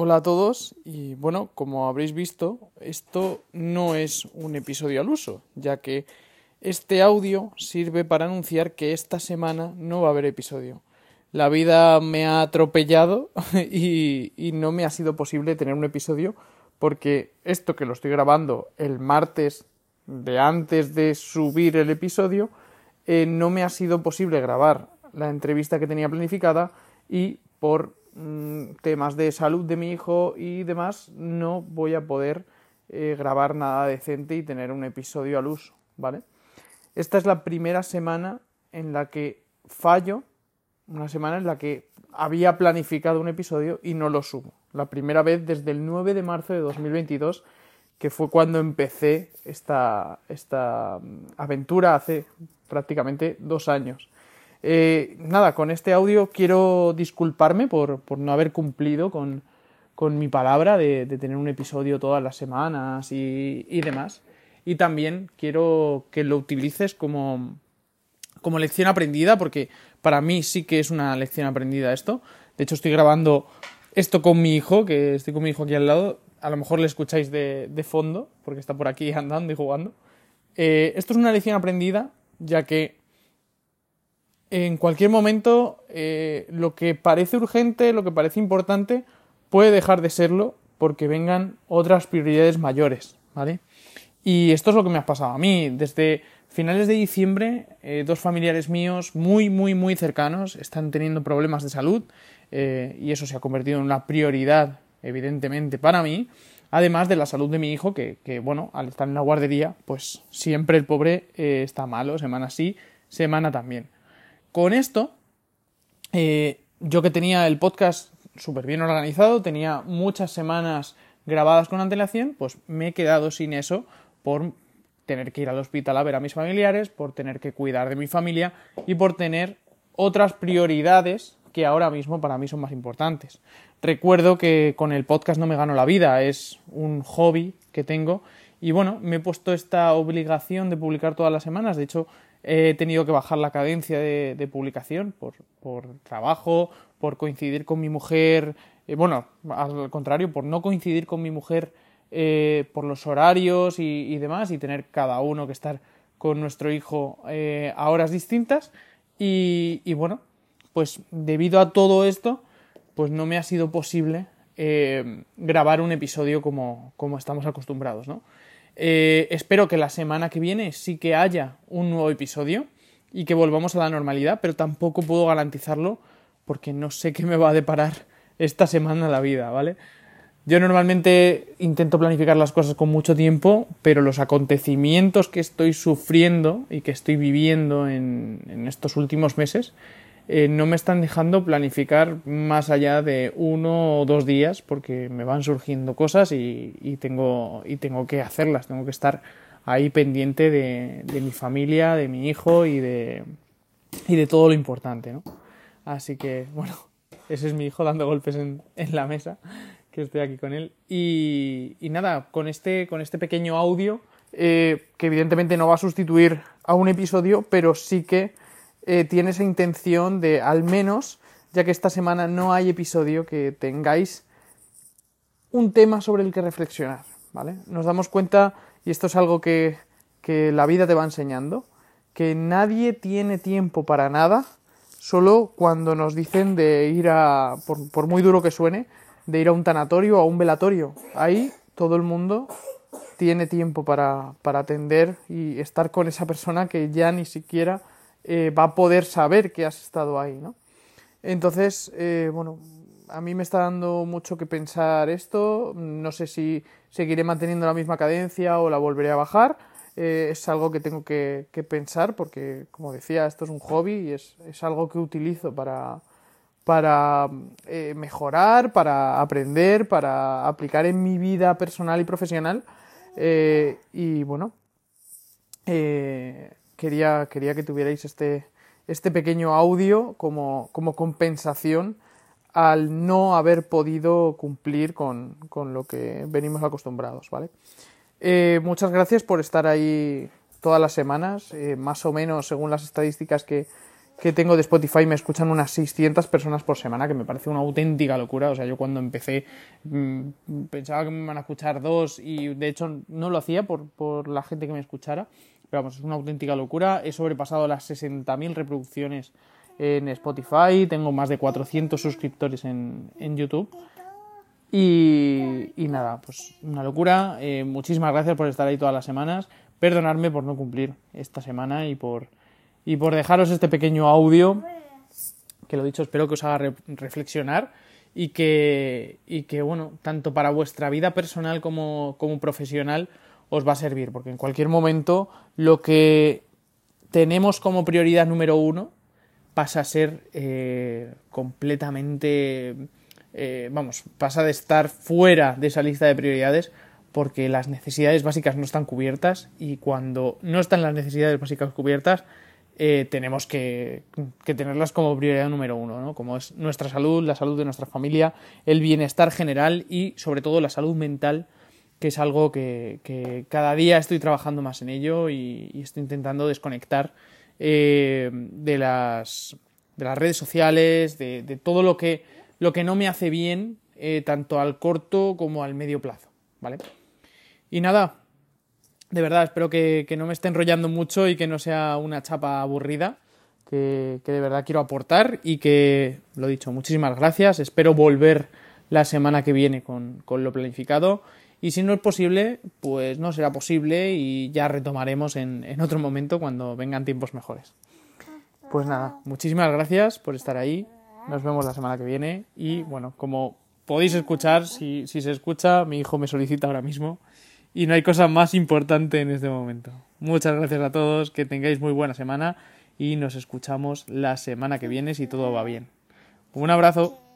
Hola a todos y bueno, como habréis visto, esto no es un episodio al uso, ya que este audio sirve para anunciar que esta semana no va a haber episodio. La vida me ha atropellado y, y no me ha sido posible tener un episodio porque esto que lo estoy grabando el martes de antes de subir el episodio, eh, no me ha sido posible grabar la entrevista que tenía planificada y por temas de salud de mi hijo y demás no voy a poder eh, grabar nada decente y tener un episodio al uso, ¿vale? Esta es la primera semana en la que fallo, una semana en la que había planificado un episodio y no lo subo. La primera vez desde el 9 de marzo de 2022 que fue cuando empecé esta, esta mm, aventura hace prácticamente dos años. Eh, nada, con este audio quiero disculparme por, por no haber cumplido con, con mi palabra de, de, tener un episodio todas las semanas y, y, demás. Y también quiero que lo utilices como, como lección aprendida, porque para mí sí que es una lección aprendida esto. De hecho, estoy grabando esto con mi hijo, que estoy con mi hijo aquí al lado, a lo mejor le escucháis de, de fondo, porque está por aquí andando y jugando. Eh, esto es una lección aprendida, ya que en cualquier momento eh, lo que parece urgente, lo que parece importante, puede dejar de serlo porque vengan otras prioridades mayores, ¿vale? Y esto es lo que me ha pasado a mí. Desde finales de diciembre, eh, dos familiares míos muy, muy, muy cercanos están teniendo problemas de salud eh, y eso se ha convertido en una prioridad evidentemente para mí, además de la salud de mi hijo, que, que bueno, al estar en la guardería, pues siempre el pobre está malo, semana sí, semana también. Con esto, eh, yo que tenía el podcast súper bien organizado, tenía muchas semanas grabadas con antelación, pues me he quedado sin eso por tener que ir al hospital a ver a mis familiares, por tener que cuidar de mi familia y por tener otras prioridades que ahora mismo para mí son más importantes. Recuerdo que con el podcast no me gano la vida, es un hobby que tengo y bueno, me he puesto esta obligación de publicar todas las semanas. De hecho, he tenido que bajar la cadencia de, publicación por, trabajo, por coincidir con mi mujer, eh, bueno, al contrario, por no coincidir con mi mujer eh, por los horarios y, demás y tener cada uno que estar con nuestro hijo eh, a horas distintas. Y, y bueno, pues debido a todo esto, pues no me ha sido posible eh, grabar un episodio como, como estamos acostumbrados, ¿no? Eh, espero que la semana que viene sí que haya un nuevo episodio y que volvamos a la normalidad, pero tampoco puedo garantizarlo porque no sé qué me va a deparar esta semana la vida, ¿vale? Yo normalmente intento planificar las cosas con mucho tiempo, pero los acontecimientos que estoy sufriendo y que estoy viviendo en, en estos últimos meses eh, no me están dejando planificar más allá de uno o dos días porque me van surgiendo cosas y, tengo, y tengo que hacerlas, tengo que estar ahí pendiente de, mi familia, de mi hijo y de, y de todo lo importante, ¿no? Así que, bueno, ese es mi hijo dando golpes en, en la mesa, que estoy aquí con él. Y, y nada, con este, con este pequeño audio, eh, que evidentemente no va a sustituir a un episodio, pero sí que eh, tiene esa intención de al menos, ya que esta semana no hay episodio, que tengáis un tema sobre el que reflexionar, ¿vale? Nos damos cuenta, y esto es algo que, que la vida te va enseñando, que nadie tiene tiempo para nada, solo cuando nos dicen de ir a, por, por muy duro que suene, de ir a un tanatorio o a un velatorio. Ahí todo el mundo tiene tiempo para, para atender y estar con esa persona que ya ni siquiera eh, va a poder saber que has estado ahí, ¿no? Entonces, eh, bueno, a mí me está dando mucho que pensar esto, no sé si seguiré manteniendo la misma cadencia o la volveré a bajar, eh, es algo que tengo que, pensar porque, como decía, esto es un hobby y es, es algo que utilizo para, para mejorar, para aprender, para aplicar en mi vida personal y profesional. Y bueno, quería, quería que tuvierais este, este pequeño audio como, como compensación al no haber podido cumplir con, con lo que venimos acostumbrados, ¿vale? Eh, muchas gracias por estar ahí todas las semanas, eh, más o menos según las estadísticas que, que tengo de Spotify me escuchan unas 600 personas por semana, que me parece una auténtica locura. O sea, yo cuando empecé mmm, pensaba que me iban a escuchar dos y de hecho no lo hacía por, por la gente que me escuchara. Vamos, es una auténtica locura. He sobrepasado las 60.000 reproducciones en Spotify, tengo más de 400 suscriptores en, en YouTube. Y, nada, pues una locura. Eh, muchísimas gracias por estar ahí todas las semanas. Perdonadme por no cumplir esta semana y por, y por dejaros este pequeño audio, que lo dicho, espero que os haga re reflexionar y que, y que, bueno, tanto para vuestra vida personal como, como profesional os va a servir, porque en cualquier momento lo que tenemos como prioridad número uno pasa a ser eh, completamente, eh, vamos, pasa de estar fuera de esa lista de prioridades porque las necesidades básicas no están cubiertas y cuando no están las necesidades básicas cubiertas eh, tenemos que, que, tenerlas como prioridad número uno, ¿no? como es nuestra salud, la salud de nuestra familia, el bienestar general y sobre todo la salud mental que es algo que, cada día estoy trabajando más en ello y, estoy intentando desconectar eh, de, las, de las redes sociales, de, todo lo que, lo que no me hace bien, eh, tanto al corto como al medio plazo. ¿vale? Y nada, de verdad, espero que, que, no me esté enrollando mucho y que no sea una chapa aburrida, que, que de verdad quiero aportar y que, lo dicho, muchísimas gracias. Espero volver la semana que viene con, con lo planificado. Y si no es posible, pues no será posible y ya retomaremos en, en, otro momento cuando vengan tiempos mejores. Pues nada, muchísimas gracias por estar ahí. Nos vemos la semana que viene. Y bueno, como podéis escuchar, si, si se escucha, mi hijo me solicita ahora mismo. Y no hay cosa más importante en este momento. Muchas gracias a todos, que tengáis muy buena semana y nos escuchamos la semana que viene si todo va bien. Un abrazo.